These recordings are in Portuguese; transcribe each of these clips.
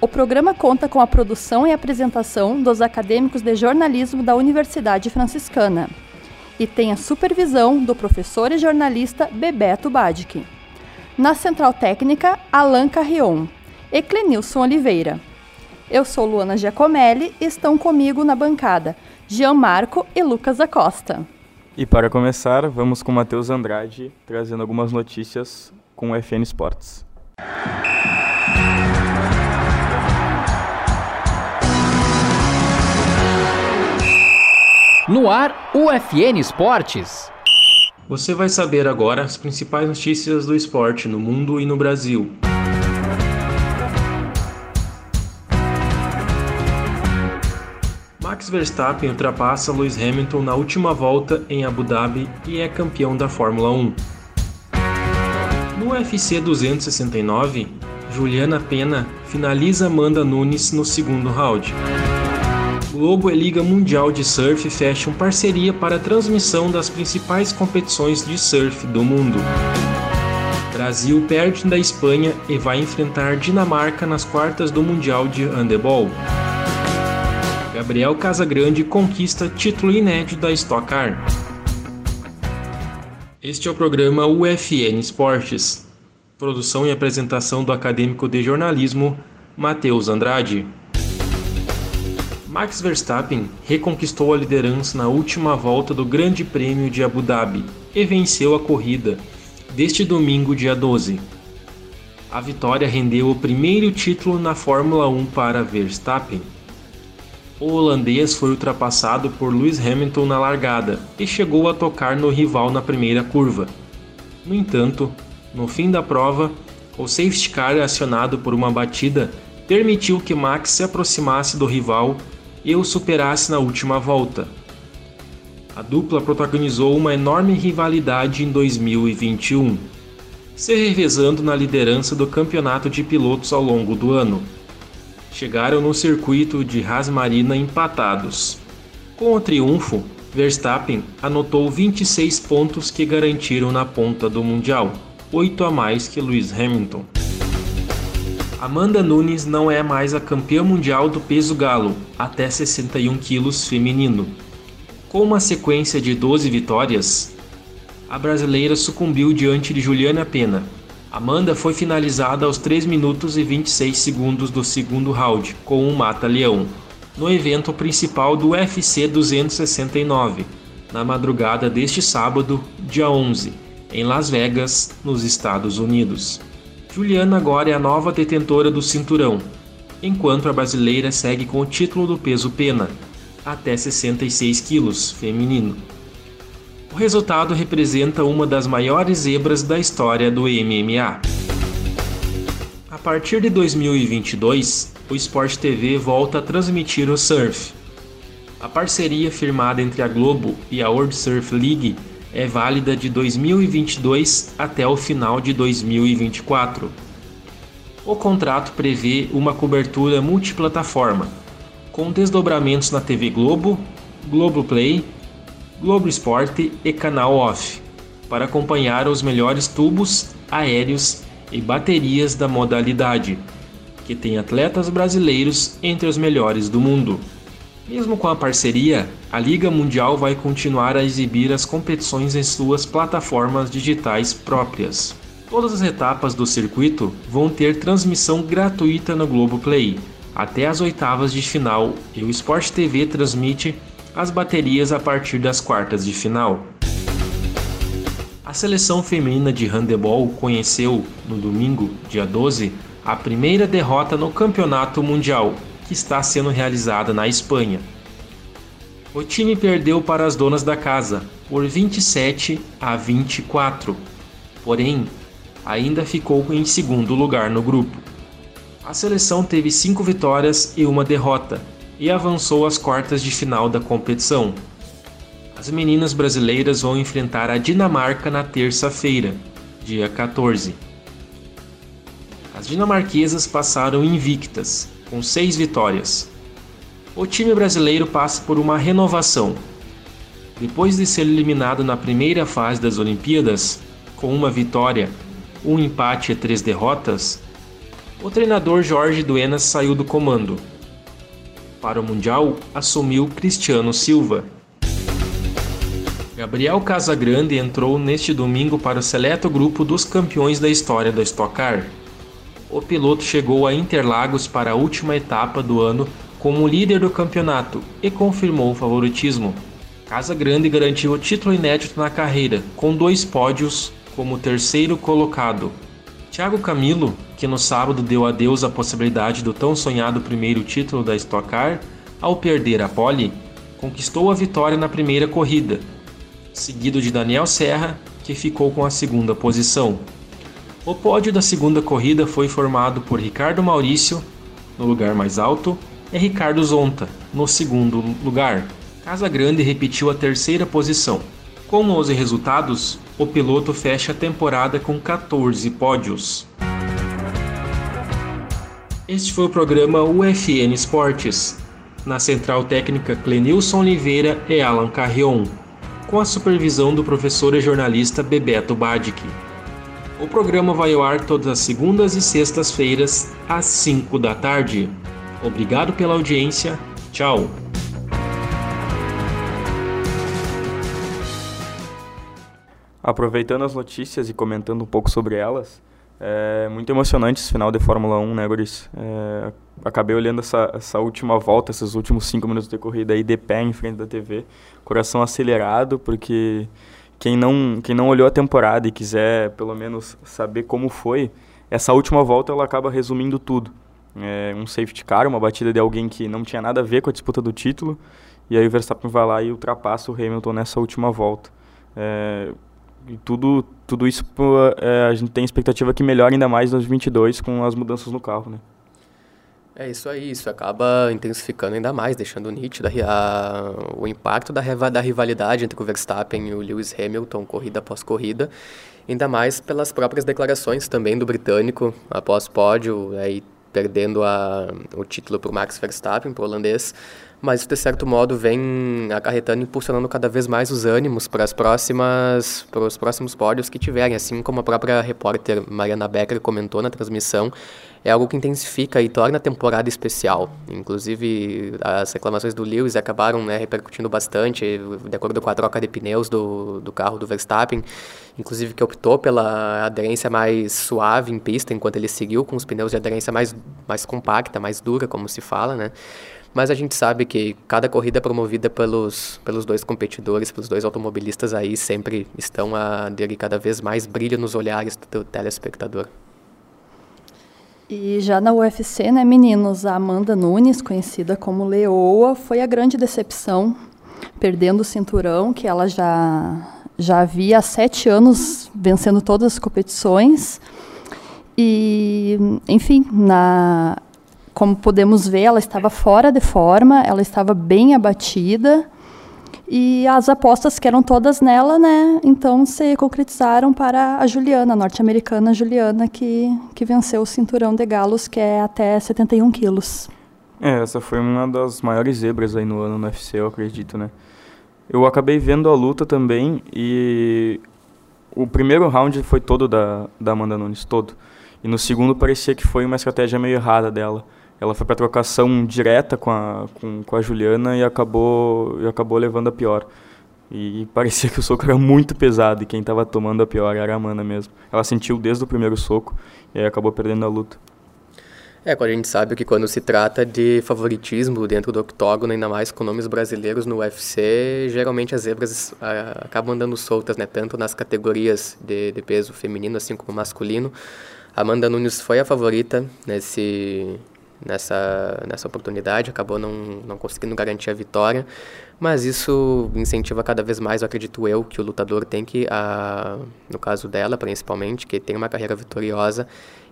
O programa conta com a produção e apresentação dos acadêmicos de jornalismo da Universidade Franciscana e tem a supervisão do professor e jornalista Bebeto Badic. Na central técnica, Alan Carrion e Clenilson Oliveira. Eu sou Luana Giacomelli e estão comigo na bancada Jean Marco e Lucas Acosta. E para começar, vamos com Matheus Andrade trazendo algumas notícias com o FN Sports. No ar, UFN Esportes. Você vai saber agora as principais notícias do esporte no mundo e no Brasil. Max Verstappen ultrapassa Lewis Hamilton na última volta em Abu Dhabi e é campeão da Fórmula 1. No UFC 269, Juliana Pena finaliza Amanda Nunes no segundo round. Globo e Liga Mundial de Surf fecham parceria para a transmissão das principais competições de surf do mundo. Brasil perde da Espanha e vai enfrentar Dinamarca nas quartas do Mundial de Handebol. Gabriel Casagrande conquista título inédito da Stock Car. Este é o programa UFN Esportes. Produção e apresentação do acadêmico de jornalismo Matheus Andrade. Max Verstappen reconquistou a liderança na última volta do Grande Prêmio de Abu Dhabi e venceu a corrida deste domingo, dia 12. A vitória rendeu o primeiro título na Fórmula 1 para Verstappen. O holandês foi ultrapassado por Lewis Hamilton na largada e chegou a tocar no rival na primeira curva. No entanto, no fim da prova, o safety car acionado por uma batida permitiu que Max se aproximasse do rival e o superasse na última volta. A dupla protagonizou uma enorme rivalidade em 2021, se revezando na liderança do campeonato de pilotos ao longo do ano. Chegaram no circuito de Haas Marina empatados. Com o triunfo, Verstappen anotou 26 pontos que garantiram na ponta do Mundial, 8 a mais que Lewis Hamilton. Amanda Nunes não é mais a campeã mundial do peso galo, até 61 quilos feminino. Com uma sequência de 12 vitórias, a brasileira sucumbiu diante de Juliana Pena. Amanda foi finalizada aos 3 minutos e 26 segundos do segundo round, com um mata-leão, no evento principal do UFC 269, na madrugada deste sábado, dia 11, em Las Vegas, nos Estados Unidos. Juliana agora é a nova detentora do cinturão, enquanto a brasileira segue com o título do peso pena, até 66 quilos, feminino. O resultado representa uma das maiores zebras da história do MMA. A partir de 2022, o Sport TV volta a transmitir o surf. A parceria firmada entre a Globo e a World Surf League é válida de 2022 até o final de 2024. O contrato prevê uma cobertura multiplataforma, com desdobramentos na TV Globo, Globo Play, Globo Esporte e Canal Off, para acompanhar os melhores tubos, aéreos e baterias da modalidade, que tem atletas brasileiros entre os melhores do mundo. Mesmo com a parceria, a Liga Mundial vai continuar a exibir as competições em suas plataformas digitais próprias. Todas as etapas do circuito vão ter transmissão gratuita no Globoplay, até as oitavas de final, e o Sport TV transmite as baterias a partir das quartas de final. A seleção feminina de handebol conheceu, no domingo, dia 12, a primeira derrota no Campeonato Mundial, que está sendo realizada na Espanha. O time perdeu para as donas da casa por 27 a 24, porém ainda ficou em segundo lugar no grupo. A seleção teve cinco vitórias e uma derrota, e avançou às quartas de final da competição. As meninas brasileiras vão enfrentar a Dinamarca na terça-feira, dia 14. As dinamarquesas passaram invictas, com seis vitórias. O time brasileiro passa por uma renovação. Depois de ser eliminado na primeira fase das Olimpíadas, com uma vitória, um empate e três derrotas, o treinador Jorge Duenas saiu do comando. Para o Mundial, assumiu Cristiano Silva. Gabriel Casagrande entrou neste domingo para o seleto grupo dos campeões da história da Stock Car. O piloto chegou a Interlagos para a última etapa do ano como líder do campeonato e confirmou o favoritismo. Casagrande garantiu o título inédito na carreira, com dois pódios como terceiro colocado. Thiago Camilo, que no sábado deu adeus à possibilidade do tão sonhado primeiro título da Stock Car, ao perder a pole, conquistou a vitória na primeira corrida, seguido de Daniel Serra, que ficou com a segunda posição. O pódio da segunda corrida foi formado por Ricardo Maurício, no lugar mais alto, e Ricardo Zonta, no segundo lugar. Casa Grande repetiu a terceira posição. Com 11 resultados, o piloto fecha a temporada com 14 pódios. Este foi o programa UFN Esportes. Na central técnica Clenilson Oliveira e Alan Carrion com a supervisão do professor e jornalista Bebeto Badic. O programa vai ao ar todas as segundas e sextas-feiras, às 5 da tarde. Obrigado pela audiência. Tchau. Aproveitando as notícias e comentando um pouco sobre elas, é muito emocionante esse final de Fórmula 1, né, Guris? É, acabei olhando essa, essa última volta, esses últimos cinco minutos de corrida aí de pé em frente da TV, coração acelerado, porque quem não, quem não olhou a temporada e quiser pelo menos saber como foi, essa última volta ela acaba resumindo tudo. É um safety car, uma batida de alguém que não tinha nada a ver com a disputa do título, e aí o Verstappen vai lá e ultrapassa o Hamilton nessa última volta. É, e tudo, tudo isso é, a gente tem expectativa que melhore ainda mais nos 22 com as mudanças no carro, né? É isso aí, isso acaba intensificando ainda mais, deixando nítido a, o impacto da, da rivalidade entre o Verstappen e o Lewis Hamilton, corrida após corrida, ainda mais pelas próprias declarações também do britânico após pódio, aí perdendo a, o título para o Max Verstappen, para o holandês, mas de certo modo vem acarretando, impulsionando cada vez mais os ânimos para as próximas, para os próximos pódios que tiverem, assim como a própria repórter Mariana Becker comentou na transmissão, é algo que intensifica e torna a temporada especial. Inclusive, as reclamações do Lewis acabaram né, repercutindo bastante, de acordo com a troca de pneus do, do carro do Verstappen, inclusive que optou pela aderência mais suave em pista, enquanto ele seguiu com os pneus de aderência mais, mais compacta, mais dura, como se fala, né? Mas a gente sabe que cada corrida promovida pelos, pelos dois competidores, pelos dois automobilistas aí, sempre estão a aderir cada vez mais brilho nos olhares do telespectador. E já na UFC, né, meninos, a Amanda Nunes, conhecida como Leoa, foi a grande decepção, perdendo o cinturão, que ela já, já havia há sete anos vencendo todas as competições. E, enfim, na, como podemos ver, ela estava fora de forma, ela estava bem abatida e as apostas que eram todas nela, né, então se concretizaram para a Juliana, a norte-americana Juliana, que, que venceu o cinturão de galos, que é até 71 quilos. É, essa foi uma das maiores zebras aí no ano no UFC, eu acredito, né. Eu acabei vendo a luta também e o primeiro round foi todo da, da Amanda Nunes, todo. E no segundo parecia que foi uma estratégia meio errada dela ela foi para trocação direta com a, com, com a Juliana e acabou, e acabou levando a pior. E parecia que o soco era muito pesado e quem estava tomando a pior era a Amanda mesmo. Ela sentiu desde o primeiro soco e acabou perdendo a luta. É, quando a gente sabe que quando se trata de favoritismo dentro do octógono, ainda mais com nomes brasileiros no UFC, geralmente as zebras acabam andando soltas, né? Tanto nas categorias de, de peso feminino assim como masculino. Amanda Nunes foi a favorita nesse nessa, nessa oportunidade, acabou não, não conseguindo garantir a vitória, mas isso incentiva cada vez mais, eu acredito eu, que o lutador tem que, a, no caso dela principalmente, que tem uma carreira vitoriosa,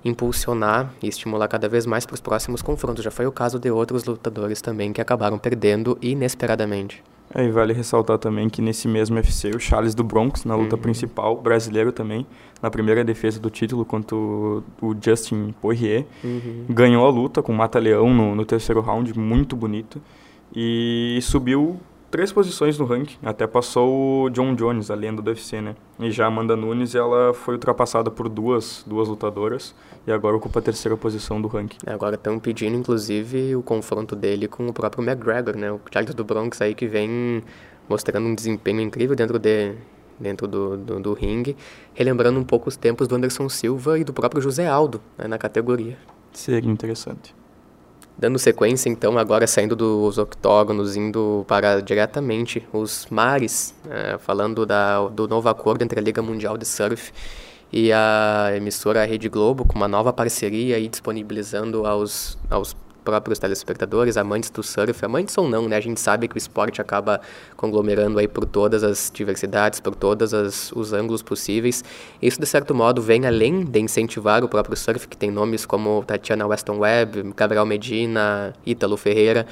impulsionar e estimular cada vez mais para os próximos confrontos. Já foi o caso de outros lutadores também que acabaram perdendo inesperadamente. É, e vale ressaltar também que nesse mesmo UFC, o Charles do Bronx, na luta uhum. principal, brasileiro também, na primeira defesa do título contra o, o Justin Poirier, uhum. ganhou a luta com mata-leão no, no terceiro round, muito bonito, e subiu três posições no ranking, até passou o John Jones, a lenda do UFC, né? E já a Amanda Nunes, ela foi ultrapassada por duas, duas lutadoras e agora ocupa a terceira posição do ranking. É, agora estão pedindo, inclusive, o confronto dele com o próprio McGregor, né? O Charles do Bronx aí que vem mostrando um desempenho incrível dentro de dentro do, do, do ringue, relembrando um pouco os tempos do Anderson Silva e do próprio José Aldo né, na categoria. Seria interessante. Dando sequência, então, agora saindo dos octógonos, indo para diretamente os mares, é, falando da, do novo acordo entre a Liga Mundial de Surf e a emissora Rede Globo, com uma nova parceria e disponibilizando aos, aos próprios telespectadores, amantes do surf, amantes ou não, né? A gente sabe que o esporte acaba conglomerando aí por todas as diversidades, por todos os ângulos possíveis. Isso, de certo modo, vem além de incentivar o próprio surf, que tem nomes como Tatiana Weston Webb, Gabriel Medina, Ítalo Ferreira,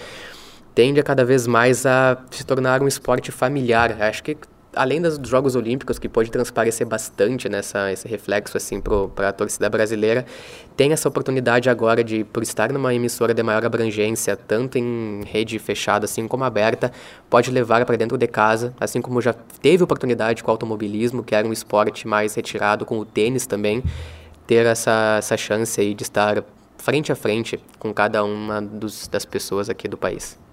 tende a cada vez mais a se tornar um esporte familiar. Acho que além dos Jogos Olímpicos, que pode transparecer bastante nessa esse reflexo assim para a torcida brasileira, tem essa oportunidade agora de, por estar numa emissora de maior abrangência, tanto em rede fechada assim como aberta, pode levar para dentro de casa, assim como já teve oportunidade com o automobilismo, que era um esporte mais retirado, com o tênis também, ter essa, essa chance aí de estar frente a frente com cada uma dos, das pessoas aqui do país.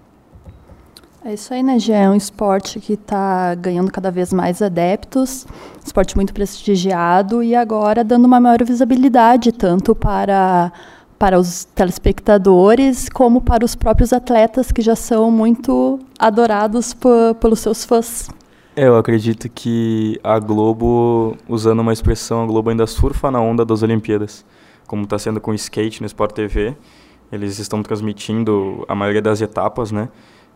É isso aí, né, Gê? É um esporte que está ganhando cada vez mais adeptos, esporte muito prestigiado e agora dando uma maior visibilidade tanto para, para os telespectadores como para os próprios atletas que já são muito adorados pelos seus fãs. É, eu acredito que a Globo, usando uma expressão, a Globo ainda surfa na onda das Olimpíadas, como está sendo com o skate no Sport TV. Eles estão transmitindo a maioria das etapas, né?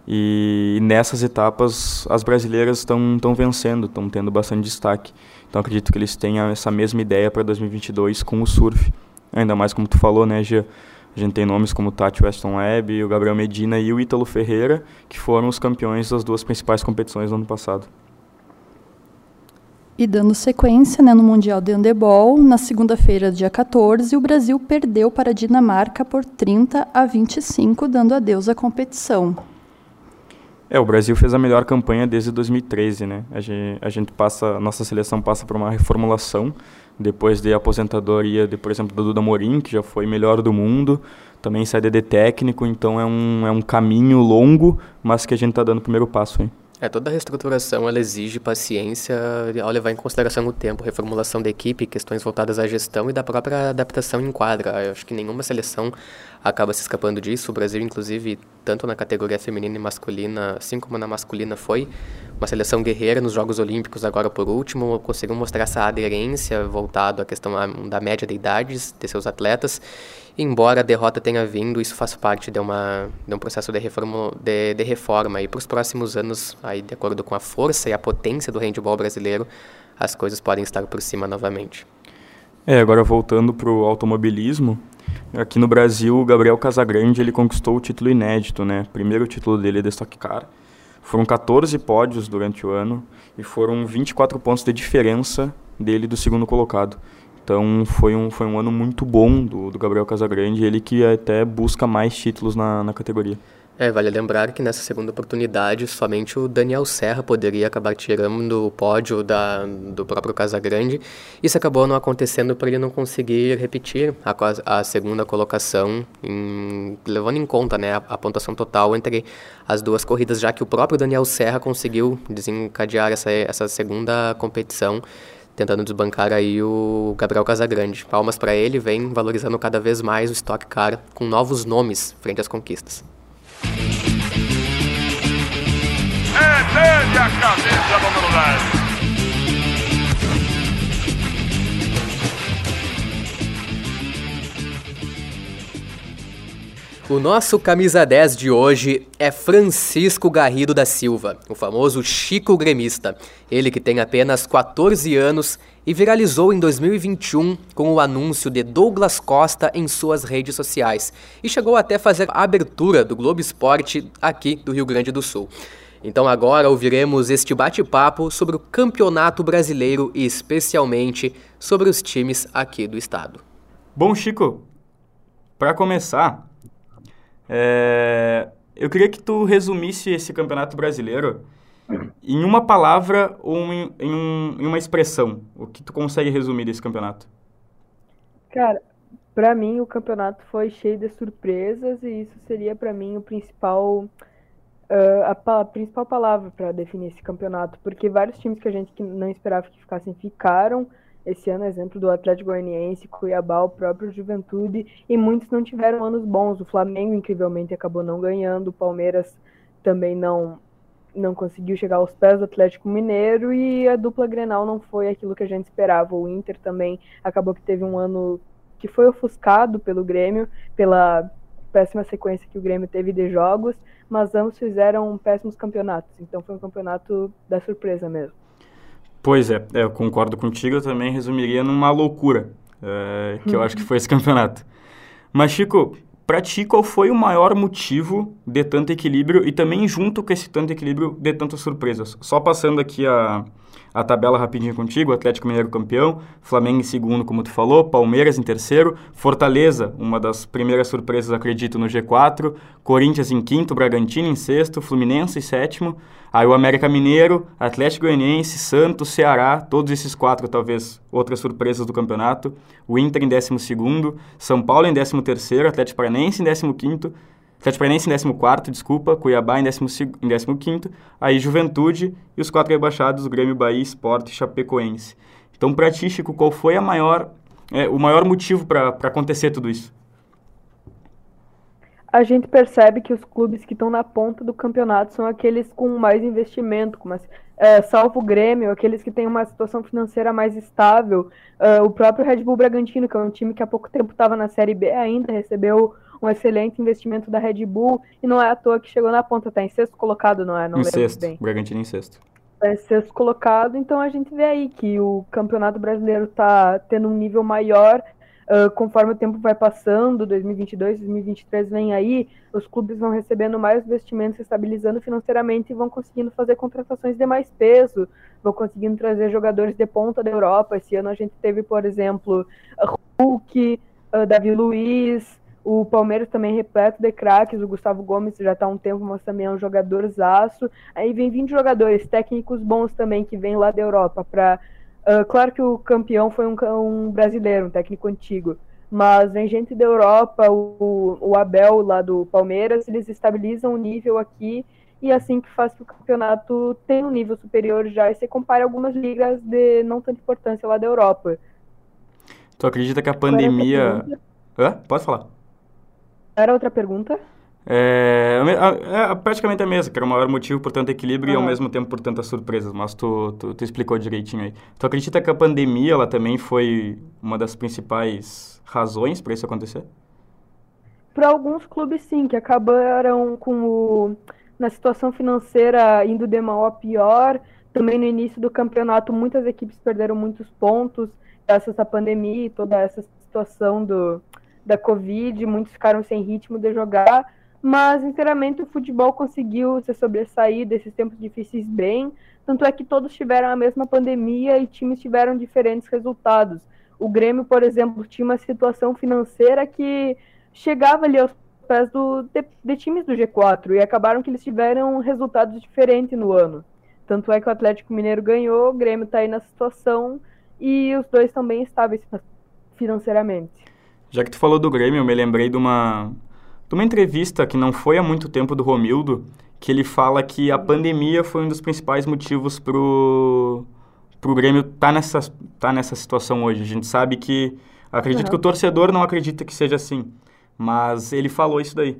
E nessas etapas as brasileiras estão vencendo, estão tendo bastante destaque. Então acredito que eles tenham essa mesma ideia para 2022 com o surf. Ainda mais como tu falou, né, Gia? A gente tem nomes como Tati Weston Webb, o Gabriel Medina e o Ítalo Ferreira, que foram os campeões das duas principais competições do ano passado. E dando sequência né, no Mundial de Handebol, na segunda-feira, dia 14, o Brasil perdeu para a Dinamarca por 30 a 25, dando adeus à competição. É, o Brasil fez a melhor campanha desde 2013, né? A gente, a gente passa, nossa seleção passa por uma reformulação depois de aposentadoria, de, por exemplo, do Duda Morim, que já foi melhor do mundo, também sai de técnico, então é um, é um caminho longo, mas que a gente está dando o primeiro passo, hein? É, toda reestruturação ela exige paciência ao levar em consideração o tempo, reformulação da equipe, questões voltadas à gestão e da própria adaptação em quadra. Eu acho que nenhuma seleção acaba se escapando disso. O Brasil, inclusive, tanto na categoria feminina e masculina, assim como na masculina, foi uma seleção guerreira nos Jogos Olímpicos, agora por último, conseguiu mostrar essa aderência voltado à questão da média de idades de seus atletas embora a derrota tenha vindo, isso faz parte de, uma, de um processo de reforma, de, de reforma. E para os próximos anos, aí, de acordo com a força e a potência do handball brasileiro, as coisas podem estar por cima novamente. É, agora voltando para o automobilismo, aqui no Brasil, o Gabriel Casagrande ele conquistou o título inédito, né? Primeiro título dele é de Stock Car. Foram 14 pódios durante o ano e foram 24 pontos de diferença dele do segundo colocado. Então foi um, foi um ano muito bom do, do Gabriel Casagrande, ele que até busca mais títulos na, na categoria. É, vale lembrar que nessa segunda oportunidade somente o Daniel Serra poderia acabar tirando o pódio da, do próprio Casagrande. Isso acabou não acontecendo por ele não conseguir repetir a, a segunda colocação, em, levando em conta né, a, a, pontuação total entre as duas corridas, já que o próprio Daniel Serra conseguiu desencadear essa, essa segunda competição tentando desbancar aí o Gabriel Casagrande. Palmas para ele, vem valorizando cada vez mais o Stock Car com novos nomes frente às conquistas. É número 10. O nosso camisa 10 de hoje é Francisco Garrido da Silva, o famoso Chico Gremista. Ele que tem apenas 14 anos e viralizou em 2021 com o anúncio de Douglas Costa em suas redes sociais e chegou até fazer a abertura do Globo Esporte aqui do Rio Grande do Sul. Então agora ouviremos este bate-papo sobre o Campeonato Brasileiro e especialmente sobre os times aqui do estado. Bom, Chico, para começar, é, eu queria que tu resumisse esse campeonato brasileiro em uma palavra ou em, em, um, em uma expressão. O que tu consegue resumir desse campeonato? Cara, para mim o campeonato foi cheio de surpresas e isso seria para mim o principal a, a, principal palavra para definir esse campeonato, porque vários times que a gente não esperava que ficassem ficaram esse ano, exemplo do Atlético Goianiense, Cuiabá, o próprio Juventude, e muitos não tiveram anos bons. O Flamengo, incrivelmente, acabou não ganhando, o Palmeiras também não não conseguiu chegar aos pés do Atlético Mineiro e a dupla Grenal não foi aquilo que a gente esperava. O Inter também acabou que teve um ano que foi ofuscado pelo Grêmio, pela péssima sequência que o Grêmio teve de jogos, mas ambos fizeram péssimos campeonatos. Então foi um campeonato da surpresa mesmo. Pois é, é, eu concordo contigo, eu também resumiria numa loucura, é, que eu acho que foi esse campeonato. Mas, Chico, para ti, qual foi o maior motivo de tanto equilíbrio e também, junto com esse tanto equilíbrio, de tantas surpresas? Só passando aqui a, a tabela rapidinho contigo, Atlético Mineiro campeão, Flamengo em segundo, como tu falou, Palmeiras em terceiro, Fortaleza, uma das primeiras surpresas, acredito, no G4, Corinthians em quinto, Bragantino em sexto, Fluminense em sétimo, aí o América Mineiro, Atlético Goianiense, Santos, Ceará, todos esses quatro, talvez, outras surpresas do campeonato, o Inter em décimo segundo, São Paulo em décimo terceiro, Atlético Paranaense em décimo quinto, Atlético Paranaense em 14 desculpa, Cuiabá em 15 em aí Juventude e os quatro rebaixados, Grêmio, Bahia, Sport e Chapecoense. Então, para ti, Chico, qual foi a maior, é, o maior motivo para acontecer tudo isso? A gente percebe que os clubes que estão na ponta do campeonato são aqueles com mais investimento, com é, salvo o Grêmio, aqueles que têm uma situação financeira mais estável. É, o próprio Red Bull Bragantino, que é um time que há pouco tempo estava na Série B ainda, recebeu um excelente investimento da Red Bull e não é à toa que chegou na ponta, tá em sexto colocado, não é? Não em sexto, bem. Bragantino em sexto. Tá em sexto colocado, então a gente vê aí que o Campeonato Brasileiro tá tendo um nível maior Uh, conforme o tempo vai passando, 2022, 2023 vem aí, os clubes vão recebendo mais investimentos, estabilizando financeiramente e vão conseguindo fazer contratações de mais peso, vão conseguindo trazer jogadores de ponta da Europa. Esse ano a gente teve, por exemplo, Hulk, uh, Davi Luiz, o Palmeiras também repleto de craques, o Gustavo Gomes já está há um tempo, mas também é um jogador zaço. Aí vem 20 jogadores, técnicos bons também, que vêm lá da Europa. Pra, uh, claro que o campeão foi um, um, brasileiro, um técnico antigo, mas vem gente da Europa, o, o Abel lá do Palmeiras, eles estabilizam o nível aqui e assim que faz que o campeonato tenha um nível superior já e você compara algumas ligas de não tanta importância lá da Europa. Tu acredita que a pandemia... Hã? Pode falar. Era outra pergunta? É, é, é, praticamente a mesma, que era o maior motivo por tanto equilíbrio e ao mesmo tempo por tantas surpresas, mas tu, tu, tu, explicou direitinho aí. Tu acredita que a pandemia ela também foi uma das principais razões para isso acontecer? Para alguns clubes sim, que acabaram com o, na situação financeira indo de mal a pior. Também no início do campeonato muitas equipes perderam muitos pontos graças à pandemia e toda essa situação do, da Covid, muitos ficaram sem ritmo de jogar, mas inteiramente o futebol conseguiu se sobressair desses tempos difíceis bem, tanto é que todos tiveram a mesma pandemia e times tiveram diferentes resultados. O Grêmio, por exemplo, tinha uma situação financeira que chegava ali aos pés do, de, de times do G4 e acabaram que eles tiveram resultados diferentes no ano. Tanto é que o Atlético Mineiro ganhou, o Grêmio está aí na situação e os dois bem estáveis financeiramente. Já que tu falou do Grêmio, eu me lembrei de uma, de uma entrevista que não foi há muito tempo do Romildo, que ele fala que a pandemia foi um dos principais motivos pro, pro Grêmio estar tá nessa, tá nessa situação hoje. A gente sabe que... Acredito uhum. que o torcedor não acredita que seja assim, mas ele falou isso daí.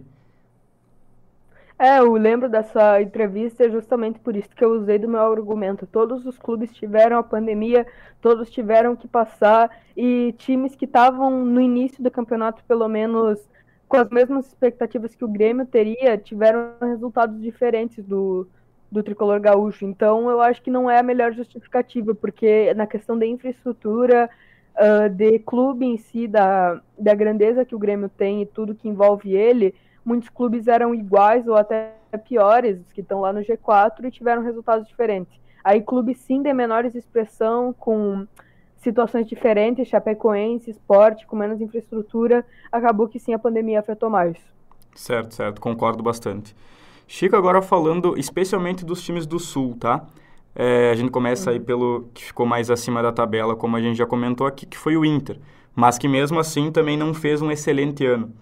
É, eu lembro dessa entrevista justamente por isso que eu usei do meu argumento. Todos os clubes tiveram a pandemia, todos tiveram que passar, e times que estavam no início do campeonato, pelo menos com as mesmas expectativas que o Grêmio teria, tiveram resultados diferentes do, do tricolor gaúcho. Então, eu acho que não é a melhor justificativa, porque na questão da infraestrutura, uh, de clube em si, da, da grandeza que o Grêmio tem e tudo que envolve ele, muitos clubes eram iguais ou até piores, os que estão lá no G4, e tiveram resultados diferentes. Aí, clubes sim de menores expressão, com situações diferentes, Chapecoense, esporte, com menos infraestrutura, acabou que sim a pandemia afetou mais. Certo, certo, concordo bastante. Chico, agora falando especialmente dos times do Sul, tá? É, a gente começa aí pelo que ficou mais acima da tabela, como a gente já comentou aqui, que foi o Inter. Mas que mesmo assim também não fez um excelente ano.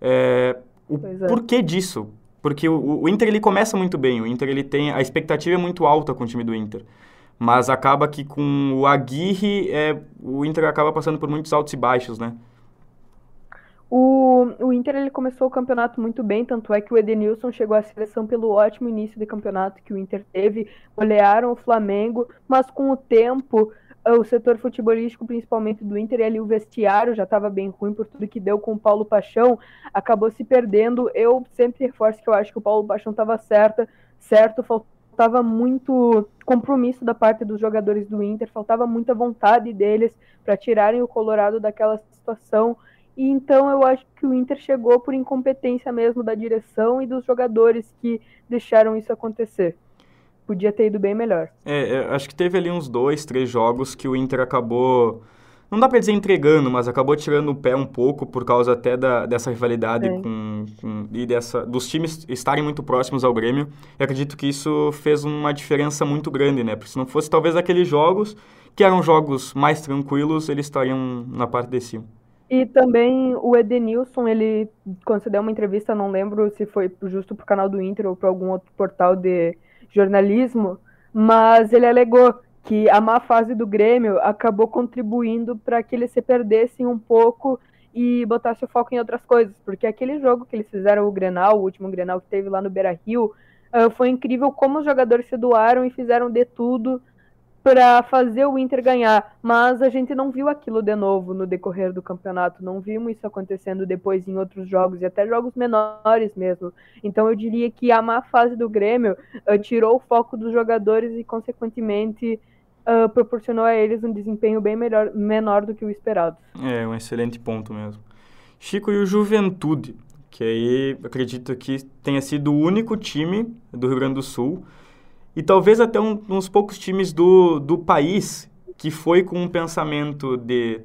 É, o é. porquê disso? Porque o, o, Inter ele começa muito bem, o Inter ele tem a expectativa é muito alta com o time do Inter. Mas acaba que com o Aguirre, é, o Inter acaba passando por muitos altos e baixos, né? O, o Inter ele começou o campeonato muito bem, tanto é que o Edenilson chegou à seleção pelo ótimo início de campeonato que o Inter teve, golearam o Flamengo, mas com o tempo o setor futebolístico, principalmente do Inter, e ali o vestiário já estava bem ruim por tudo que deu com o Paulo Paixão, acabou se perdendo. Eu sempre reforço que eu acho que o Paulo Paixão estava certa, certo, faltava muito compromisso da parte dos jogadores do Inter, faltava muita vontade deles para tirarem o Colorado daquela situação. E então eu acho que o Inter chegou por incompetência mesmo da direção e dos jogadores que deixaram isso acontecer. Podia ter ido bem melhor. É, acho que teve ali uns dois, três jogos que o Inter acabou. Não dá pra dizer entregando, mas acabou tirando o pé um pouco por causa até da, dessa rivalidade com, com, e dessa, dos times estarem muito próximos ao Grêmio. E acredito que isso fez uma diferença muito grande, né? Porque se não fosse talvez aqueles jogos, que eram jogos mais tranquilos, eles estariam na parte de cima. E também o Edenilson, ele concedeu uma entrevista, não lembro se foi justo para o canal do Inter ou para algum outro portal de jornalismo, mas ele alegou que a má fase do Grêmio acabou contribuindo para que eles se perdessem um pouco e botasse o foco em outras coisas, porque aquele jogo que eles fizeram, o Grenal, o último Grenal que teve lá no Beira-Rio, uh, foi incrível como os jogadores se doaram e fizeram de tudo para fazer o Inter ganhar, mas a gente não viu aquilo de novo no decorrer do campeonato, não vimos isso acontecendo depois em outros jogos e até jogos menores mesmo. Então eu diria que a má fase do Grêmio uh, tirou o foco dos jogadores e consequentemente uh, proporcionou a eles um desempenho bem melhor, menor do que o esperado. É um excelente ponto mesmo. Chico e o Juventude, que aí acredito que tenha sido o único time do Rio Grande do Sul e talvez até um, uns poucos times do, do país que foi com um pensamento de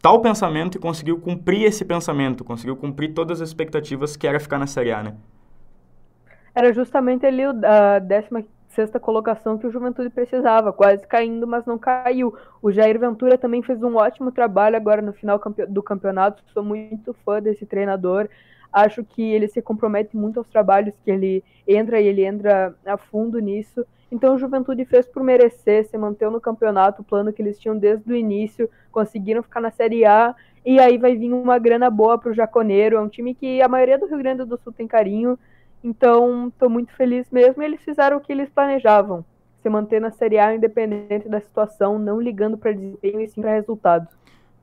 tal pensamento e conseguiu cumprir esse pensamento, conseguiu cumprir todas as expectativas que era ficar na Série A, né? Era justamente ali a 16 colocação que o Juventude precisava, quase caindo, mas não caiu. O Jair Ventura também fez um ótimo trabalho agora no final do campeonato, sou muito fã desse treinador. Acho que ele se compromete muito aos trabalhos que ele entra e ele entra a fundo nisso. Então, o Juventude fez por merecer, se manteve no campeonato, o plano que eles tinham desde o início, conseguiram ficar na Série A, e aí vai vir uma grana boa para o Jaconeiro. É um time que a maioria do Rio Grande do Sul tem carinho, então estou muito feliz mesmo. Eles fizeram o que eles planejavam, se manter na Série A independente da situação, não ligando para desempenho e sim para resultado.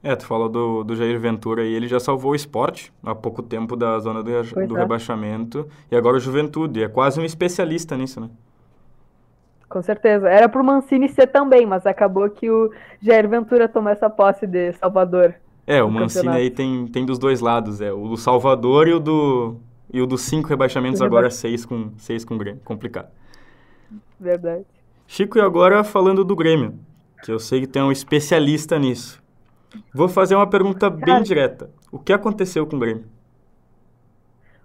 É, tu falou do, do Jair Ventura e ele já salvou o esporte há pouco tempo da zona do, do é. rebaixamento. E agora o Juventude. É quase um especialista nisso, né? Com certeza. Era pro Mancini ser também, mas acabou que o Jair Ventura tomou essa posse de Salvador. É, o Mancini campeonato. aí tem, tem dos dois lados. É o do Salvador e o do. E o dos cinco rebaixamentos, agora seis com, seis com Grêmio. Complicado. Verdade. Chico, e agora falando do Grêmio, que eu sei que tem um especialista nisso. Vou fazer uma pergunta bem Cara, direta. O que aconteceu com o Grêmio?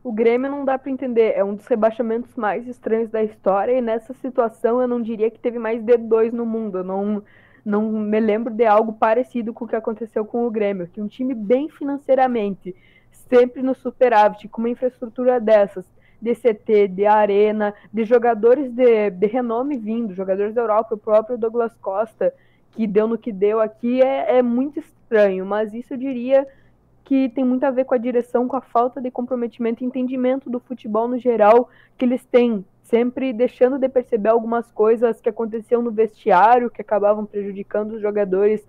O Grêmio não dá para entender. É um dos rebaixamentos mais estranhos da história. E nessa situação eu não diria que teve mais D2 no mundo. Eu não, não me lembro de algo parecido com o que aconteceu com o Grêmio. Que um time bem financeiramente, sempre no superávit, com uma infraestrutura dessas, de CT, de arena, de jogadores de, de renome vindo, jogadores da Europa, o próprio Douglas Costa que deu no que deu aqui é, é muito estranho, mas isso eu diria que tem muito a ver com a direção, com a falta de comprometimento e entendimento do futebol no geral que eles têm, sempre deixando de perceber algumas coisas que aconteciam no vestiário, que acabavam prejudicando os jogadores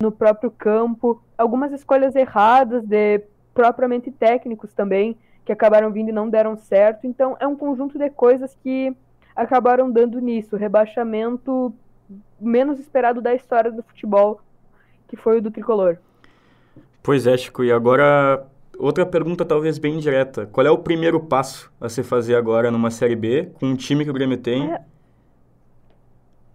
no próprio campo, algumas escolhas erradas de propriamente técnicos também, que acabaram vindo e não deram certo. Então, é um conjunto de coisas que acabaram dando nisso. Rebaixamento menos esperado da história do futebol, que foi o do tricolor. Pois é, Chico. E agora, outra pergunta talvez bem direta. Qual é o primeiro passo a se fazer agora numa Série B, com o time que o Grêmio tem? É.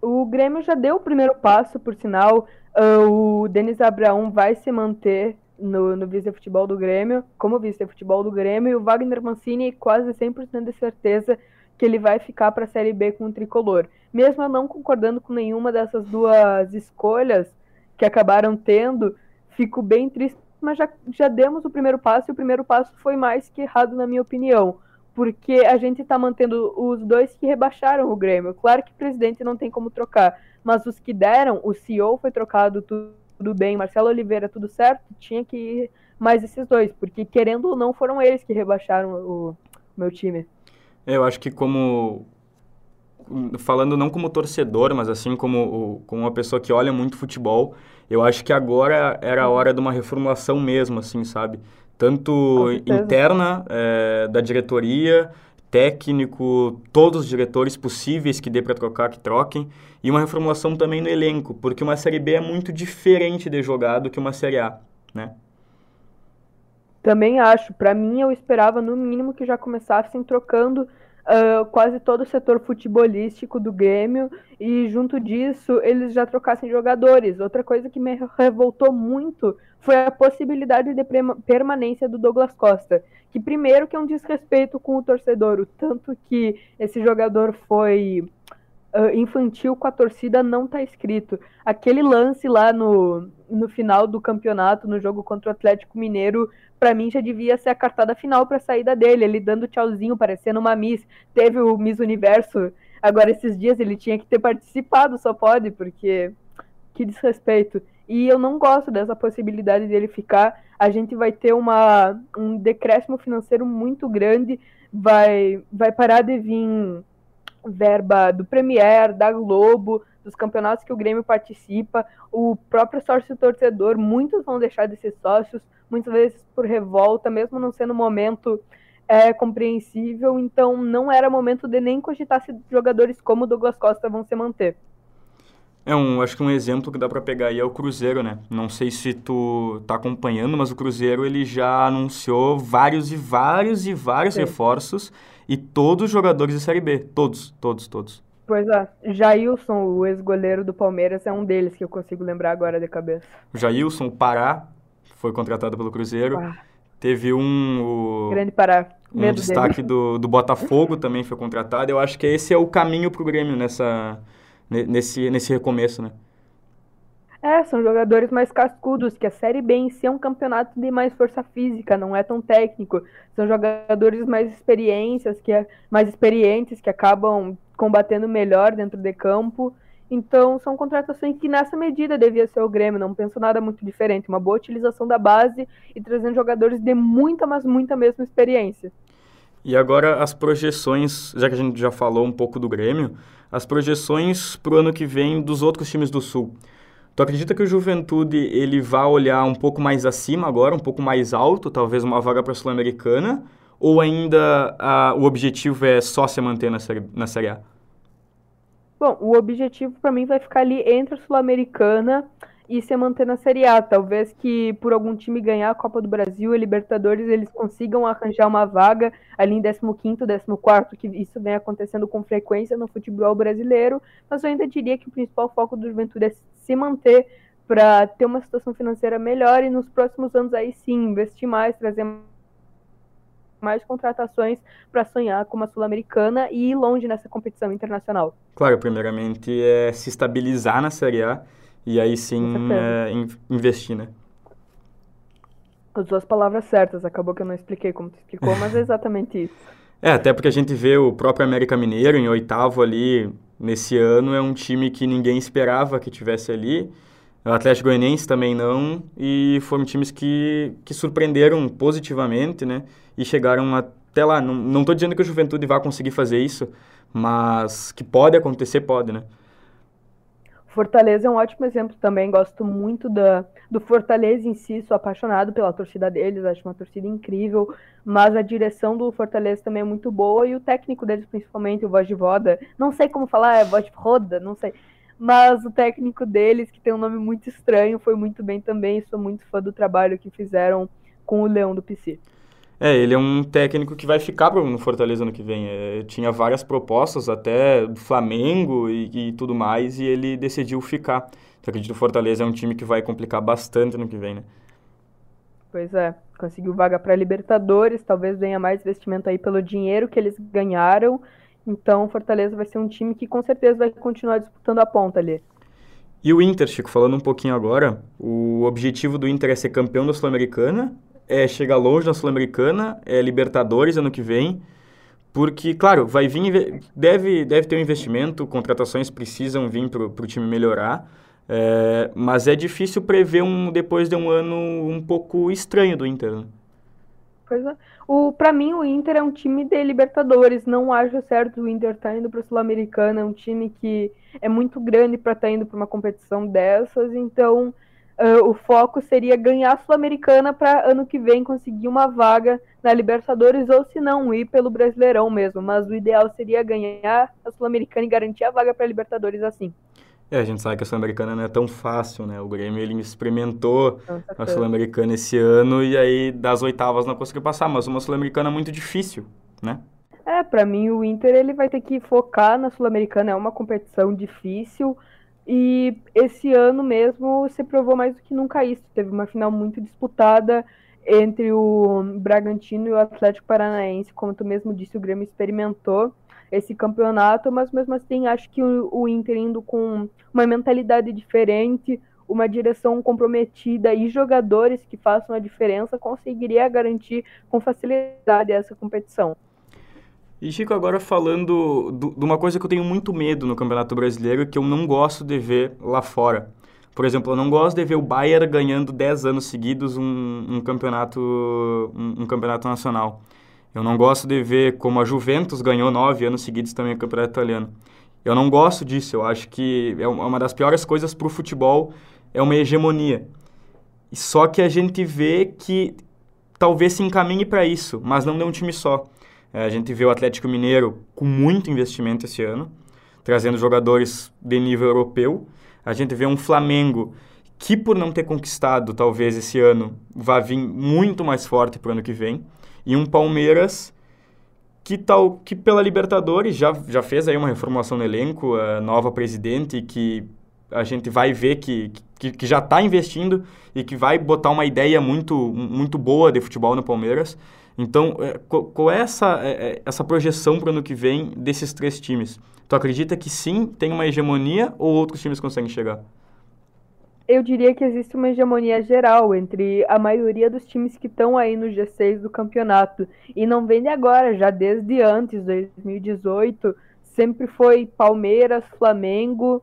O Grêmio já deu o primeiro passo, por sinal. Uh, o Denis Abraão vai se manter no, no vice-futebol do Grêmio, como vice-futebol do Grêmio, e o Wagner Mancini quase 100% de certeza que ele vai ficar para a Série B com o Tricolor. Mesmo eu não concordando com nenhuma dessas duas escolhas que acabaram tendo, fico bem triste, mas já, já demos o primeiro passo, e o primeiro passo foi mais que errado, na minha opinião porque a gente está mantendo os dois que rebaixaram o Grêmio. Claro que o presidente não tem como trocar, mas os que deram, o CEO foi trocado, tudo, tudo bem, Marcelo Oliveira, tudo certo, tinha que ir mais esses dois, porque querendo ou não, foram eles que rebaixaram o, o meu time. É, eu acho que como falando não como torcedor, mas assim como, como uma pessoa que olha muito futebol, eu acho que agora era a hora de uma reformulação mesmo, assim, sabe? Tanto interna é, da diretoria, técnico, todos os diretores possíveis que dê para trocar, que troquem, e uma reformulação também no elenco, porque uma Série B é muito diferente de jogar do que uma Série A, né? Também acho. Para mim, eu esperava no mínimo que já começassem trocando uh, quase todo o setor futebolístico do Grêmio e junto disso eles já trocassem jogadores. Outra coisa que me revoltou muito foi a possibilidade de permanência do Douglas Costa, que primeiro que é um desrespeito com o torcedor, o tanto que esse jogador foi infantil com a torcida não está escrito. Aquele lance lá no, no final do campeonato, no jogo contra o Atlético Mineiro, para mim já devia ser a cartada final para a saída dele, ele dando tchauzinho, parecendo uma Miss. Teve o Miss Universo agora esses dias, ele tinha que ter participado, só pode, porque que desrespeito. E eu não gosto dessa possibilidade dele ficar. A gente vai ter uma, um decréscimo financeiro muito grande, vai, vai parar de vir verba do Premier, da Globo, dos campeonatos que o Grêmio participa, o próprio sócio torcedor, muitos vão deixar de ser sócios, muitas vezes por revolta, mesmo não sendo momento é, compreensível, então não era momento de nem cogitar se jogadores como Douglas Costa vão se manter. É um, acho que um exemplo que dá para pegar aí é o Cruzeiro, né? Não sei se tu tá acompanhando, mas o Cruzeiro ele já anunciou vários e vários e vários Sim. reforços e todos os jogadores de Série B, todos, todos, todos. Pois é, Jailson, o ex-goleiro do Palmeiras, é um deles que eu consigo lembrar agora de cabeça. O Jailson, o Pará, foi contratado pelo Cruzeiro. Ah. Teve um... O, Grande Pará. um destaque do, do Botafogo também foi contratado. Eu acho que esse é o caminho para o Grêmio nessa nesse, nesse recomeço, né? É, são jogadores mais cascudos, que a Série B em si é um campeonato de mais força física, não é tão técnico. São jogadores mais experiências, que é, mais experientes, que acabam combatendo melhor dentro de campo. Então, são contratações que nessa medida devia ser o Grêmio, não penso nada muito diferente. Uma boa utilização da base e trazendo jogadores de muita, mas muita mesma experiência. E agora as projeções, já que a gente já falou um pouco do Grêmio, as projeções para o ano que vem dos outros times do Sul. Tu acredita que o Juventude ele vai olhar um pouco mais acima agora, um pouco mais alto, talvez uma vaga para a Sul-Americana? Ou ainda a, o objetivo é só se manter na série, na série A? Bom, o objetivo para mim vai ficar ali entre a Sul-Americana e se manter na Série A. Talvez que por algum time ganhar a Copa do Brasil e Libertadores, eles consigam arranjar uma vaga ali em 15º, 14º, que isso vem acontecendo com frequência no futebol brasileiro, mas eu ainda diria que o principal foco do Juventude é se manter para ter uma situação financeira melhor e nos próximos anos aí sim investir mais, trazer mais contratações para sonhar com uma sul-americana e ir longe nessa competição internacional. Claro, primeiramente é se estabilizar na Série A e aí sim é, investir, né? As duas palavras certas, acabou que eu não expliquei como tu explicou, mas é exatamente isso. É, até porque a gente vê o próprio América Mineiro em oitavo ali, nesse ano, é um time que ninguém esperava que tivesse ali. O Atlético Goianiense também não, e foram times que, que surpreenderam positivamente, né? E chegaram até lá. Não estou dizendo que o Juventude vai conseguir fazer isso, mas que pode acontecer, pode, né? Fortaleza é um ótimo exemplo também. Gosto muito da, do Fortaleza em si, sou apaixonado pela torcida deles, acho uma torcida incrível. Mas a direção do Fortaleza também é muito boa e o técnico deles, principalmente, o Voz de Voda, não sei como falar, é Voz de Roda, não sei. Mas o técnico deles, que tem um nome muito estranho, foi muito bem também. Sou muito fã do trabalho que fizeram com o Leão do PC. É, ele é um técnico que vai ficar no Fortaleza no que vem. É, tinha várias propostas, até do Flamengo e, e, tudo mais, e ele decidiu ficar. Então, acredito que o Fortaleza é um time que vai complicar bastante no que vem, né? Pois é, conseguiu vaga para Libertadores, talvez venha mais investimento aí pelo dinheiro que eles ganharam. Então, o Fortaleza vai ser um time que com certeza vai continuar disputando a ponta ali. E o Inter, Chico, falando um pouquinho agora, o objetivo do Inter é ser campeão da Sul-Americana é chegar longe na Sul-Americana, é Libertadores ano que vem, porque, claro, vai vir, deve, deve ter um investimento, contratações precisam vir para o time melhorar, é, mas é difícil prever um depois de um ano um pouco estranho do Inter. Né? Pois é. O, pra mim, o Inter é um time de Libertadores. Não acho certo o Inter estar tá indo para Sul-Americana. É um time que é muito grande para estar tá indo para uma competição dessas. Então, Uh, o foco seria ganhar a Sul-Americana para ano que vem conseguir uma vaga na Libertadores ou se não ir pelo Brasileirão mesmo. Mas o ideal seria ganhar a Sul-Americana e garantir a vaga para a Libertadores assim. É, a gente sabe que a Sul-Americana não é tão fácil, né? O Grêmio ele experimentou a Sul-Americana esse ano e aí das oitavas não conseguiu passar, mas uma Sul-Americana muito difícil, né? É, para mim o Inter ele vai ter que focar na Sul-Americana, é uma competição difícil. E esse ano mesmo se provou mais do que nunca isso. Teve uma final muito disputada entre o Bragantino e o Atlético Paranaense. Como tu mesmo disse, o Grêmio experimentou esse campeonato, mas mesmo assim acho que o, o Inter indo com uma mentalidade diferente, uma direção comprometida e jogadores que façam a diferença conseguiria garantir com facilidade essa competição. E Chico, agora falando de uma coisa que eu tenho muito medo no Campeonato Brasileiro, que eu não gosto de ver lá fora. Por exemplo, eu não gosto de ver o Bayern ganhando 10 anos seguidos um, um campeonato, um, um, campeonato nacional. Eu não gosto de ver como a Juventus ganhou 9 anos seguidos também o campeonato italiano. Eu não gosto disso, eu acho que é uma das piores coisas para o futebol, é uma hegemonia. Só que a gente vê que talvez se encaminhe para isso, mas não de um time só. É, a gente vê o Atlético Mineiro com muito investimento esse ano, trazendo jogadores de nível europeu. A gente vê um Flamengo que, por não ter conquistado, talvez esse ano, vá vir muito mais forte para o ano que vem. E um Palmeiras que tal que pela Libertadores já, já fez aí uma reformulação no elenco, a nova presidente que a gente vai ver que, que, que já está investindo e que vai botar uma ideia muito, muito boa de futebol no Palmeiras. Então, é, qual é essa, é, é, essa projeção para o ano que vem desses três times? Tu acredita que sim, tem uma hegemonia ou outros times conseguem chegar? Eu diria que existe uma hegemonia geral entre a maioria dos times que estão aí no G6 do campeonato. E não vem de agora, já desde antes, 2018, sempre foi Palmeiras, Flamengo,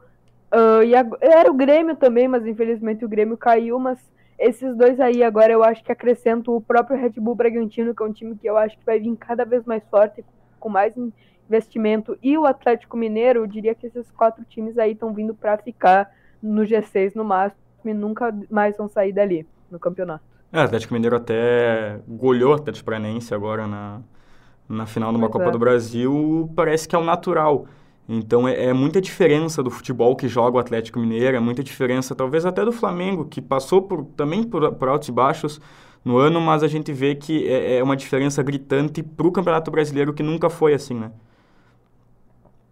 uh, e a, era o Grêmio também, mas infelizmente o Grêmio caiu, mas esses dois aí agora eu acho que acrescento o próprio Red Bull Bragantino, que é um time que eu acho que vai vir cada vez mais forte, com mais investimento, e o Atlético Mineiro, eu diria que esses quatro times aí estão vindo para ficar no G6 no máximo e nunca mais vão sair dali no campeonato. É, o Atlético Mineiro até goleou o Atlético Paranaense agora na, na final de uma Copa é. do Brasil, parece que é o natural. Então é, é, muita diferença do futebol que joga o Atlético Mineiro, é muita diferença talvez até do Flamengo, que passou por, também por, por altos e baixos no ano, mas a gente vê que é, é uma diferença gritante para o Campeonato Brasileiro que nunca foi assim, né?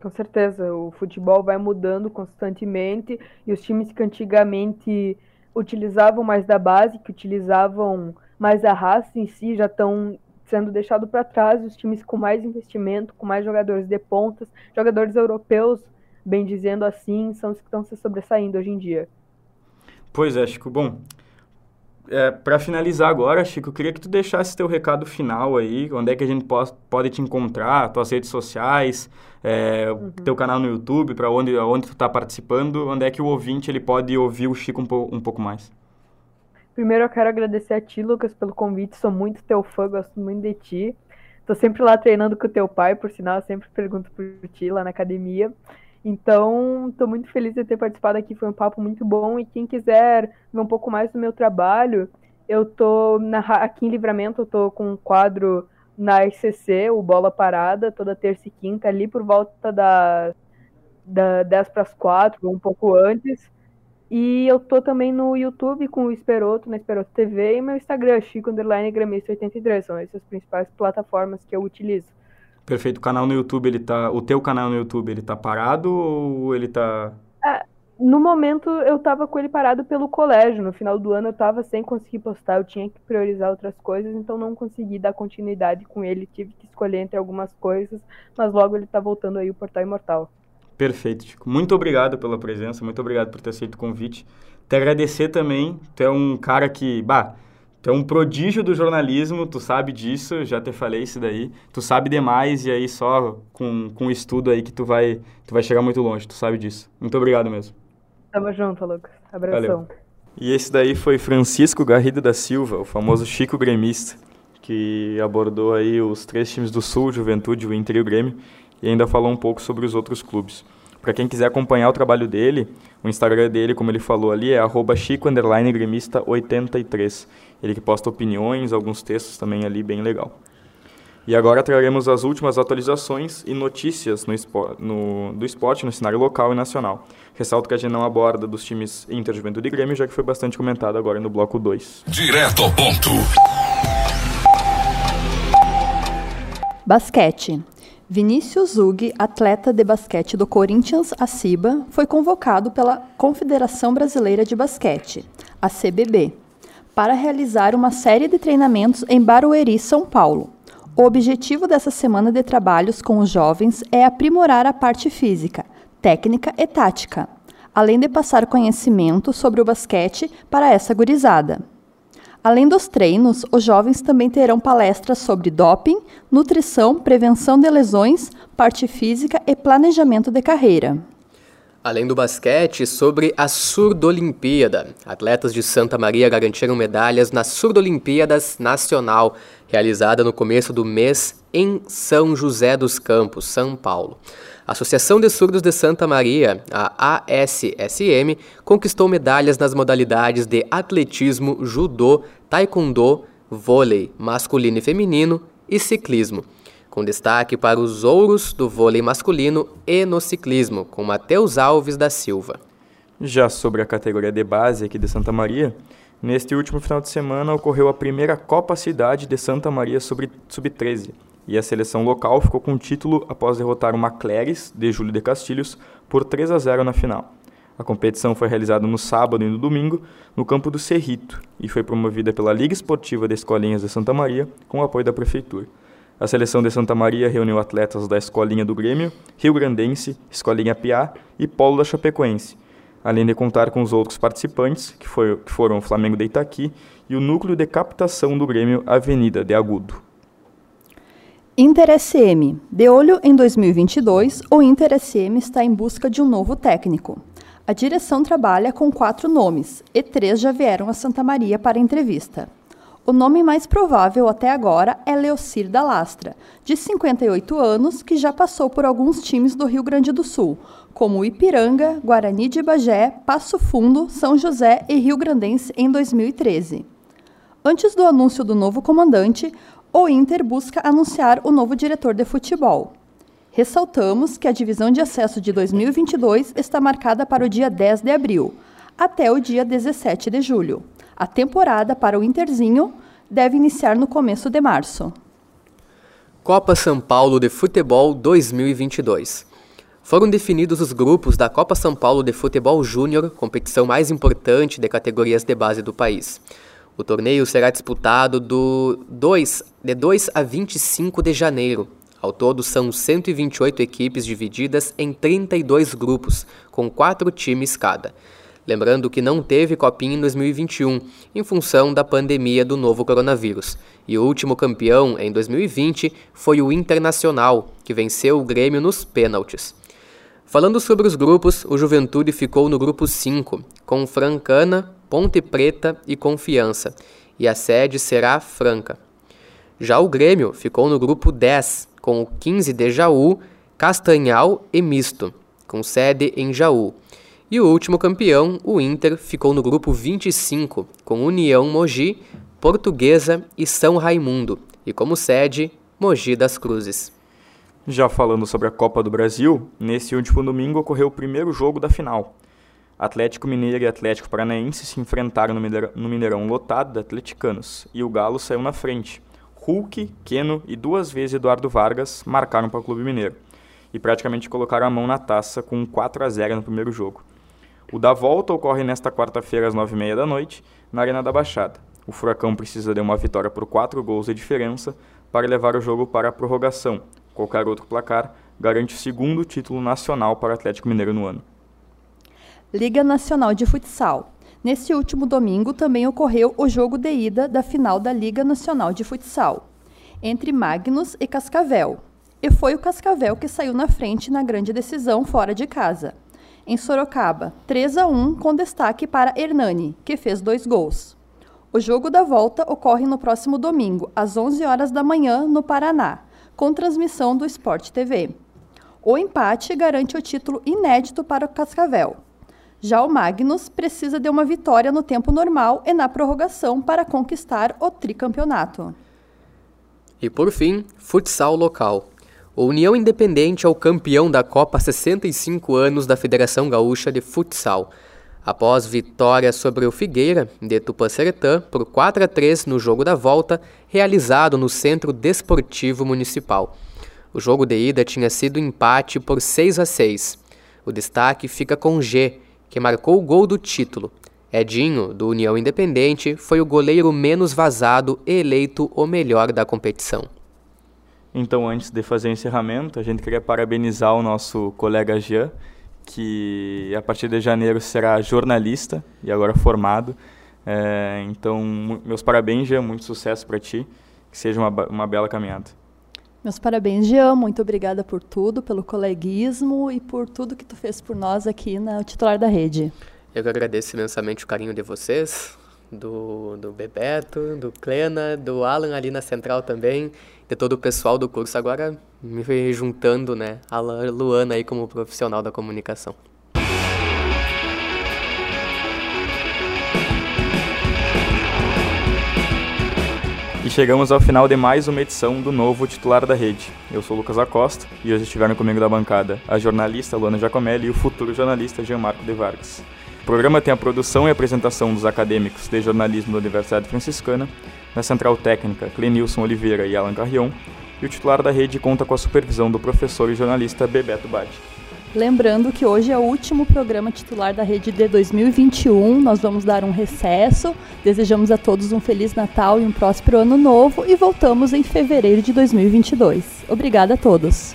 Com certeza, o futebol vai mudando constantemente e os times que antigamente utilizavam mais da base, que utilizavam mais a raça em si, já estão sendo deixado para trás os times com mais investimento, com mais jogadores de pontas, jogadores europeus, bem dizendo assim, são os que estão se sobressaindo hoje em dia. Pois é, Chico. Bom, é, para finalizar agora, Chico, eu queria que tu deixasse teu recado final aí, onde é que a gente pode, pode te encontrar, tuas redes sociais, é, uhum. teu canal no YouTube, para onde, onde tu está participando, onde é que o ouvinte ele pode ouvir o Chico um, po, um pouco mais. Primeiro eu quero agradecer a ti, Lucas, pelo convite. Sou muito teu fã, gosto muito de ti. Tô sempre lá treinando com o teu pai, por sinal, eu sempre pergunto por ti lá na academia. Então, estou muito feliz de ter participado aqui, foi um papo muito bom. E quem quiser ver um pouco mais do meu trabalho, eu tô na, aqui em Livramento, eu tô com um quadro na RCC, o Bola Parada, toda terça e quinta, ali por volta da, da 10 para as 4, um pouco antes. E eu tô também no YouTube com o Esperoto, na Esperoto TV, e meu Instagram, Chico Underline Gramista 83. São essas as principais plataformas que eu utilizo. Perfeito. O canal no YouTube, ele tá. O teu canal no YouTube, ele tá parado ou ele tá. É, no momento eu tava com ele parado pelo colégio. No final do ano eu tava sem conseguir postar, eu tinha que priorizar outras coisas, então não consegui dar continuidade com ele. Tive que escolher entre algumas coisas, mas logo ele tá voltando aí o Portal Imortal. Perfeito, Chico. Muito obrigado pela presença, muito obrigado por ter aceito o convite. Te agradecer também, tu é um cara que, bah, tu é um prodígio do jornalismo, tu sabe disso, já te falei isso daí. Tu sabe demais e aí só com, com o estudo aí que tu vai, tu vai chegar muito longe, tu sabe disso. Muito obrigado mesmo. Tamo junto, Lucas. Abração. Valeu. E esse daí foi Francisco Garrido da Silva, o famoso Chico Gremista, que abordou aí os três times do Sul, Juventude, o Inter e o Grêmio e ainda falou um pouco sobre os outros clubes. Para quem quiser acompanhar o trabalho dele, o Instagram dele, como ele falou ali, é chico_gremista83. Ele que posta opiniões, alguns textos também ali, bem legal. E agora traremos as últimas atualizações e notícias no, no, do esporte no cenário local e nacional. Ressalto que a gente não aborda dos times Inter, Juventude e Grêmio, já que foi bastante comentado agora no bloco 2. Direto ao ponto. Basquete. Vinícius Zug, atleta de basquete do Corinthians Aciba, foi convocado pela Confederação Brasileira de Basquete, a CBB, para realizar uma série de treinamentos em Barueri, São Paulo. O objetivo dessa semana de trabalhos com os jovens é aprimorar a parte física, técnica e tática, além de passar conhecimento sobre o basquete para essa gurizada. Além dos treinos, os jovens também terão palestras sobre doping, nutrição, prevenção de lesões, parte física e planejamento de carreira. Além do basquete, sobre a Surdolimpíada. Atletas de Santa Maria garantiram medalhas na Surdolimpíadas Nacional, realizada no começo do mês em São José dos Campos, São Paulo. A Associação de Surdos de Santa Maria, a ASSM, conquistou medalhas nas modalidades de atletismo, judô, taekwondo, vôlei masculino e feminino e ciclismo, com destaque para os ouros do vôlei masculino e no ciclismo, com Matheus Alves da Silva. Já sobre a categoria de base aqui de Santa Maria, neste último final de semana ocorreu a primeira Copa Cidade de Santa Maria Sub-13, e a seleção local ficou com o título após derrotar o Macleres, de Júlio de Castilhos, por 3 a 0 na final. A competição foi realizada no sábado e no domingo, no campo do Cerrito, e foi promovida pela Liga Esportiva de Escolinhas de Santa Maria, com o apoio da Prefeitura. A seleção de Santa Maria reuniu atletas da Escolinha do Grêmio, Rio Grandense, Escolinha Piá e Polo da Chapecoense, além de contar com os outros participantes, que, foi, que foram o Flamengo de Itaqui e o Núcleo de Captação do Grêmio Avenida de Agudo. Inter SM. De olho em 2022, o Inter SM está em busca de um novo técnico. A direção trabalha com quatro nomes, e três já vieram a Santa Maria para entrevista. O nome mais provável até agora é Leocir da Lastra, de 58 anos, que já passou por alguns times do Rio Grande do Sul, como Ipiranga, Guarani de Bagé, Passo Fundo, São José e Rio Grandense em 2013. Antes do anúncio do novo comandante, o Inter busca anunciar o novo diretor de futebol. Ressaltamos que a divisão de acesso de 2022 está marcada para o dia 10 de abril, até o dia 17 de julho. A temporada para o Interzinho deve iniciar no começo de março. Copa São Paulo de Futebol 2022. Foram definidos os grupos da Copa São Paulo de Futebol Júnior, competição mais importante de categorias de base do país. O torneio será disputado do 2, de 2 a 25 de janeiro. Ao todo, são 128 equipes divididas em 32 grupos, com quatro times cada. Lembrando que não teve Copinha em 2021, em função da pandemia do novo coronavírus. E o último campeão, em 2020, foi o Internacional, que venceu o Grêmio nos pênaltis. Falando sobre os grupos, o Juventude ficou no grupo 5, com Francana, Ponte Preta e Confiança, e a sede será Franca. Já o Grêmio ficou no grupo 10, com o 15 de Jaú, Castanhal e Misto. com sede em Jaú. E o último campeão, o Inter, ficou no grupo 25, com União Mogi, Portuguesa e São Raimundo, e como sede, Mogi das Cruzes. Já falando sobre a Copa do Brasil, nesse último domingo ocorreu o primeiro jogo da final. Atlético Mineiro e Atlético Paranaense se enfrentaram no Mineirão, no Mineirão lotado de atleticanos, e o Galo saiu na frente. Hulk, Keno e duas vezes Eduardo Vargas marcaram para o Clube Mineiro, e praticamente colocaram a mão na taça com 4 a 0 no primeiro jogo. O da volta ocorre nesta quarta-feira às 9h30 da noite, na Arena da Baixada. O Furacão precisa de uma vitória por 4 gols de diferença para levar o jogo para a prorrogação. Qualquer outro placar garante o segundo título nacional para o Atlético Mineiro no ano. Liga Nacional de Futsal. Neste último domingo também ocorreu o jogo de ida da final da Liga Nacional de Futsal, entre Magnus e Cascavel. E foi o Cascavel que saiu na frente na grande decisão fora de casa em Sorocaba, 3 a 1 com destaque para Hernani, que fez dois gols. O jogo da volta ocorre no próximo domingo, às 11 horas da manhã, no Paraná, com transmissão do Sport TV. O empate garante o título inédito para o Cascavel. Já o Magnus precisa de uma vitória no tempo normal e na prorrogação para conquistar o tricampeonato. E por fim, futsal local. O União Independente é o campeão da Copa 65 anos da Federação Gaúcha de Futsal. Após vitória sobre o Figueira, de Tupaceretã, por 4 a 3 no jogo da volta, realizado no Centro Desportivo Municipal. O jogo de ida tinha sido empate por 6 a 6. O destaque fica com G, que marcou o gol do título. Edinho, do União Independente, foi o goleiro menos vazado e eleito o melhor da competição. Então, antes de fazer o encerramento, a gente queria parabenizar o nosso colega Jean, que a partir de janeiro será jornalista e agora formado. É, então, meus parabéns, Jean, muito sucesso para ti, que seja uma, uma bela caminhada. Meus parabéns, Jean, muito obrigada por tudo, pelo coleguismo e por tudo que tu fez por nós aqui na Titular da Rede. Eu que agradeço imensamente o carinho de vocês, do, do Bebeto, do Clena, do Alan ali na central também, de todo o pessoal do curso, agora me juntando, né, a Luana aí como profissional da comunicação. Chegamos ao final de mais uma edição do novo titular da rede. Eu sou Lucas Acosta e hoje estiveram comigo da bancada a jornalista Luana Giacomelli e o futuro jornalista Jean Marco de Vargas. O programa tem a produção e apresentação dos acadêmicos de jornalismo da Universidade Franciscana, na central técnica Clenilson Oliveira e Alan Carrion, e o titular da rede conta com a supervisão do professor e jornalista Bebeto Badi. Lembrando que hoje é o último programa titular da rede de 2021. Nós vamos dar um recesso. Desejamos a todos um feliz Natal e um próspero ano novo e voltamos em fevereiro de 2022. Obrigada a todos.